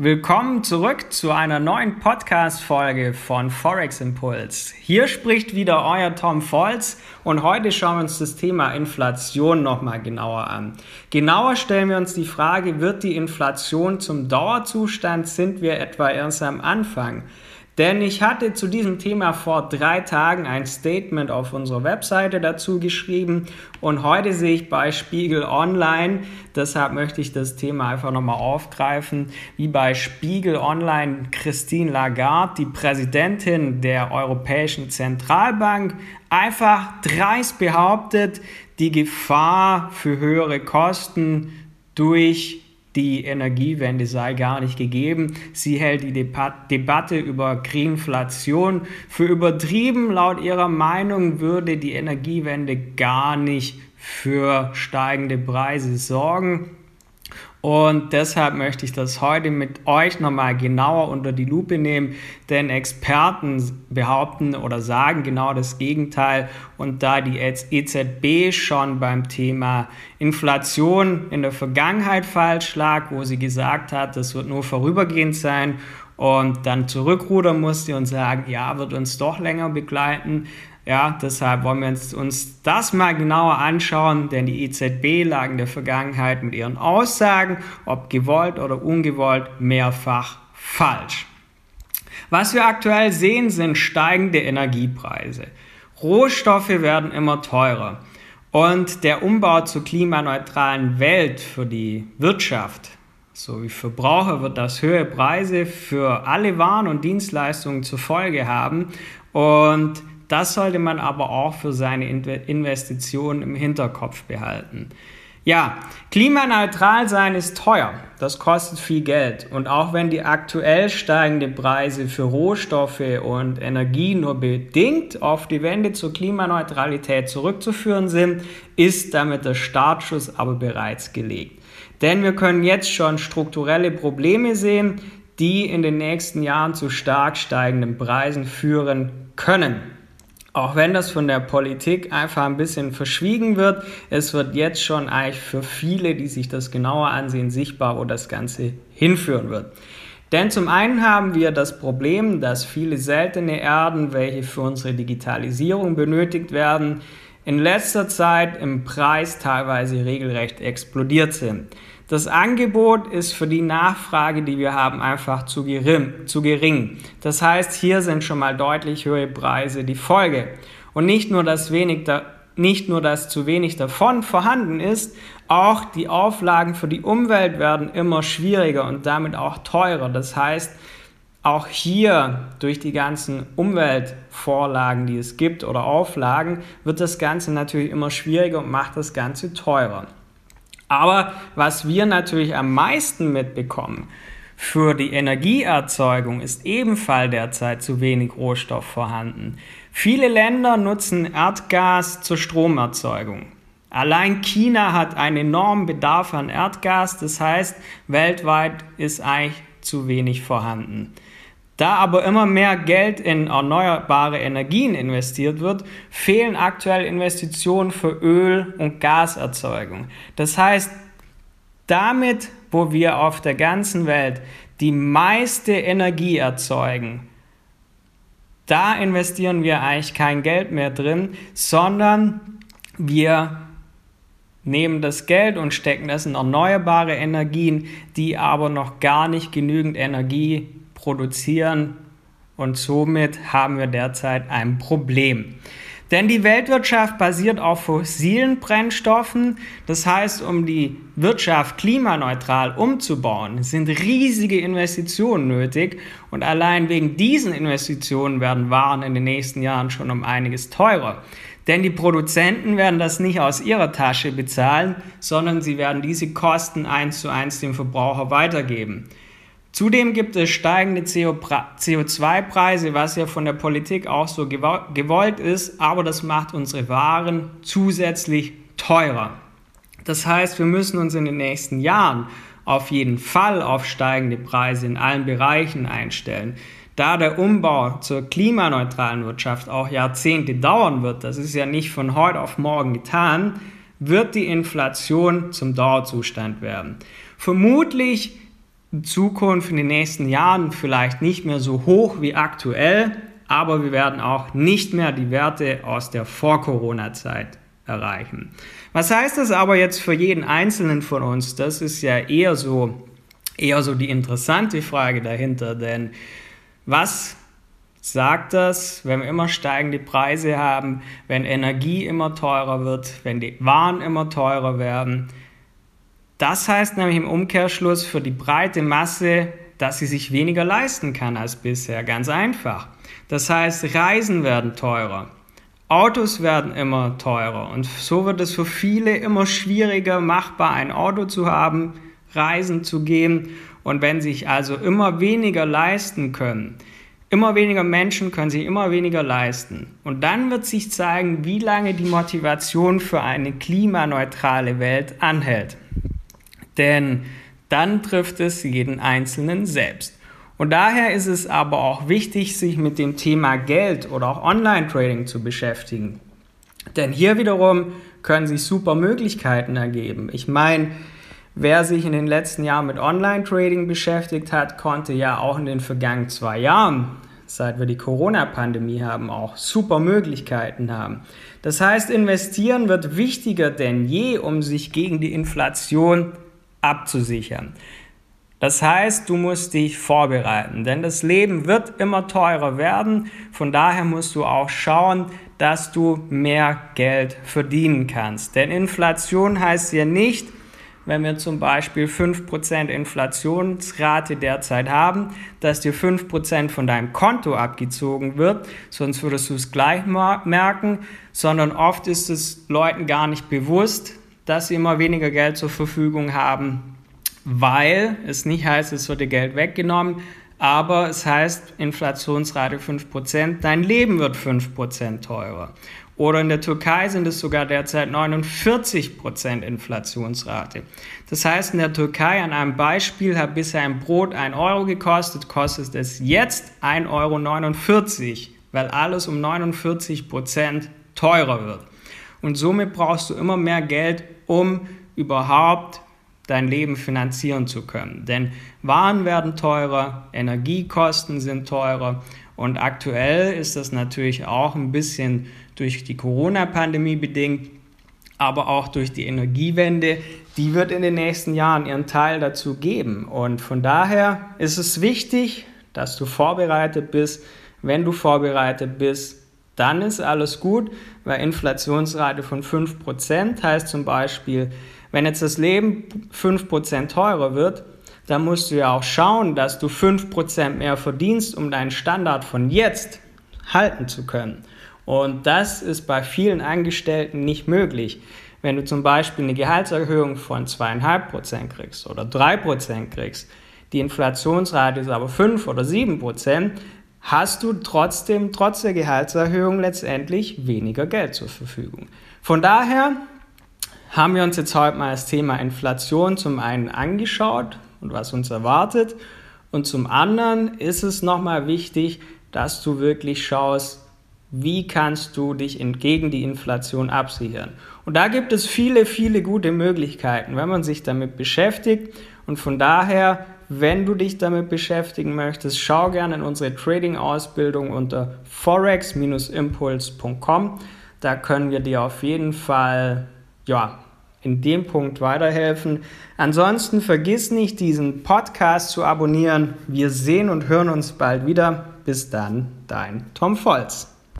Willkommen zurück zu einer neuen Podcast-Folge von Forex Impuls. Hier spricht wieder euer Tom Volz und heute schauen wir uns das Thema Inflation nochmal genauer an. Genauer stellen wir uns die Frage, wird die Inflation zum Dauerzustand? Sind wir etwa erst am Anfang? Denn ich hatte zu diesem Thema vor drei Tagen ein Statement auf unserer Webseite dazu geschrieben und heute sehe ich bei Spiegel Online, deshalb möchte ich das Thema einfach nochmal aufgreifen, wie bei Spiegel Online Christine Lagarde, die Präsidentin der Europäischen Zentralbank, einfach dreist behauptet, die Gefahr für höhere Kosten durch die Energiewende sei gar nicht gegeben. Sie hält die Debatte über Greenflation für übertrieben. Laut ihrer Meinung würde die Energiewende gar nicht für steigende Preise sorgen. Und deshalb möchte ich das heute mit euch nochmal genauer unter die Lupe nehmen, denn Experten behaupten oder sagen genau das Gegenteil. Und da die EZB schon beim Thema Inflation in der Vergangenheit falsch lag, wo sie gesagt hat, das wird nur vorübergehend sein und dann zurückrudern musste und sagen, ja, wird uns doch länger begleiten, ja, deshalb wollen wir uns das mal genauer anschauen, denn die EZB lag in der Vergangenheit mit ihren Aussagen, ob gewollt oder ungewollt, mehrfach falsch. Was wir aktuell sehen, sind steigende Energiepreise. Rohstoffe werden immer teurer. Und der Umbau zur klimaneutralen Welt für die Wirtschaft sowie Verbraucher wird das höhere Preise für alle Waren und Dienstleistungen zur Folge haben. Und das sollte man aber auch für seine Investitionen im Hinterkopf behalten. Ja, klimaneutral sein ist teuer. Das kostet viel Geld. Und auch wenn die aktuell steigenden Preise für Rohstoffe und Energie nur bedingt auf die Wende zur Klimaneutralität zurückzuführen sind, ist damit der Startschuss aber bereits gelegt. Denn wir können jetzt schon strukturelle Probleme sehen, die in den nächsten Jahren zu stark steigenden Preisen führen können. Auch wenn das von der Politik einfach ein bisschen verschwiegen wird, es wird jetzt schon eigentlich für viele, die sich das genauer ansehen, sichtbar, wo das Ganze hinführen wird. Denn zum einen haben wir das Problem, dass viele seltene Erden, welche für unsere Digitalisierung benötigt werden, in letzter Zeit im Preis teilweise regelrecht explodiert sind. Das Angebot ist für die Nachfrage, die wir haben, einfach zu gering, zu gering. Das heißt, hier sind schon mal deutlich höhere Preise die Folge. Und nicht nur, dass wenig da, nicht nur, dass zu wenig davon vorhanden ist, auch die Auflagen für die Umwelt werden immer schwieriger und damit auch teurer. Das heißt, auch hier durch die ganzen Umweltvorlagen, die es gibt oder Auflagen, wird das Ganze natürlich immer schwieriger und macht das Ganze teurer. Aber was wir natürlich am meisten mitbekommen, für die Energieerzeugung ist ebenfalls derzeit zu wenig Rohstoff vorhanden. Viele Länder nutzen Erdgas zur Stromerzeugung. Allein China hat einen enormen Bedarf an Erdgas, das heißt, weltweit ist eigentlich zu wenig vorhanden. Da aber immer mehr Geld in erneuerbare Energien investiert wird, fehlen aktuell Investitionen für Öl- und Gaserzeugung. Das heißt, damit, wo wir auf der ganzen Welt die meiste Energie erzeugen, da investieren wir eigentlich kein Geld mehr drin, sondern wir nehmen das Geld und stecken das in erneuerbare Energien, die aber noch gar nicht genügend Energie produzieren und somit haben wir derzeit ein Problem. Denn die Weltwirtschaft basiert auf fossilen Brennstoffen. Das heißt, um die Wirtschaft klimaneutral umzubauen, sind riesige Investitionen nötig. Und allein wegen diesen Investitionen werden Waren in den nächsten Jahren schon um einiges teurer. Denn die Produzenten werden das nicht aus ihrer Tasche bezahlen, sondern sie werden diese Kosten eins zu eins dem Verbraucher weitergeben. Zudem gibt es steigende CO2-Preise, was ja von der Politik auch so gewollt ist, aber das macht unsere Waren zusätzlich teurer. Das heißt, wir müssen uns in den nächsten Jahren auf jeden Fall auf steigende Preise in allen Bereichen einstellen. Da der Umbau zur klimaneutralen Wirtschaft auch Jahrzehnte dauern wird, das ist ja nicht von heute auf morgen getan, wird die Inflation zum Dauerzustand werden. Vermutlich Zukunft, in den nächsten Jahren vielleicht nicht mehr so hoch wie aktuell, aber wir werden auch nicht mehr die Werte aus der Vor-Corona-Zeit erreichen. Was heißt das aber jetzt für jeden Einzelnen von uns? Das ist ja eher so, eher so die interessante Frage dahinter, denn was sagt das, wenn wir immer steigende Preise haben, wenn Energie immer teurer wird, wenn die Waren immer teurer werden? Das heißt nämlich im Umkehrschluss für die breite Masse, dass sie sich weniger leisten kann als bisher. Ganz einfach. Das heißt, Reisen werden teurer. Autos werden immer teurer und so wird es für viele immer schwieriger machbar, ein Auto zu haben, reisen zu gehen und wenn sich also immer weniger leisten können, immer weniger Menschen können sich immer weniger leisten und dann wird sich zeigen, wie lange die Motivation für eine klimaneutrale Welt anhält. Denn dann trifft es jeden Einzelnen selbst. Und daher ist es aber auch wichtig, sich mit dem Thema Geld oder auch Online-Trading zu beschäftigen. Denn hier wiederum können sich super Möglichkeiten ergeben. Ich meine, wer sich in den letzten Jahren mit Online-Trading beschäftigt hat, konnte ja auch in den vergangenen zwei Jahren, seit wir die Corona-Pandemie haben, auch super Möglichkeiten haben. Das heißt, investieren wird wichtiger denn je, um sich gegen die Inflation abzusichern. Das heißt, du musst dich vorbereiten, denn das Leben wird immer teurer werden. Von daher musst du auch schauen, dass du mehr Geld verdienen kannst. Denn Inflation heißt ja nicht, wenn wir zum Beispiel 5% Inflationsrate derzeit haben, dass dir 5% von deinem Konto abgezogen wird, sonst würdest du es gleich merken, sondern oft ist es Leuten gar nicht bewusst, dass sie immer weniger Geld zur Verfügung haben weil es nicht heißt, es wird dir Geld weggenommen, aber es heißt Inflationsrate 5%, dein Leben wird 5% teurer. Oder in der Türkei sind es sogar derzeit 49% Inflationsrate. Das heißt, in der Türkei an einem Beispiel hat bisher ein Brot 1 Euro gekostet, kostet es jetzt 1,49 Euro, weil alles um 49% teurer wird. Und somit brauchst du immer mehr Geld, um überhaupt dein Leben finanzieren zu können. Denn Waren werden teurer, Energiekosten sind teurer und aktuell ist das natürlich auch ein bisschen durch die Corona-Pandemie bedingt, aber auch durch die Energiewende. Die wird in den nächsten Jahren ihren Teil dazu geben. Und von daher ist es wichtig, dass du vorbereitet bist. Wenn du vorbereitet bist, dann ist alles gut, weil Inflationsrate von 5% heißt zum Beispiel, wenn jetzt das Leben 5% teurer wird, dann musst du ja auch schauen, dass du 5% mehr verdienst, um deinen Standard von jetzt halten zu können. Und das ist bei vielen Angestellten nicht möglich. Wenn du zum Beispiel eine Gehaltserhöhung von 2,5% kriegst oder 3% kriegst, die Inflationsrate ist aber 5 oder 7%, hast du trotzdem, trotz der Gehaltserhöhung letztendlich weniger Geld zur Verfügung. Von daher haben wir uns jetzt heute mal das Thema Inflation zum einen angeschaut und was uns erwartet. Und zum anderen ist es nochmal wichtig, dass du wirklich schaust, wie kannst du dich entgegen die Inflation absichern. Und da gibt es viele, viele gute Möglichkeiten, wenn man sich damit beschäftigt. Und von daher, wenn du dich damit beschäftigen möchtest, schau gerne in unsere Trading-Ausbildung unter forex-impuls.com. Da können wir dir auf jeden Fall ja, in dem Punkt weiterhelfen. Ansonsten vergiss nicht, diesen Podcast zu abonnieren. Wir sehen und hören uns bald wieder. Bis dann, dein Tom Volz.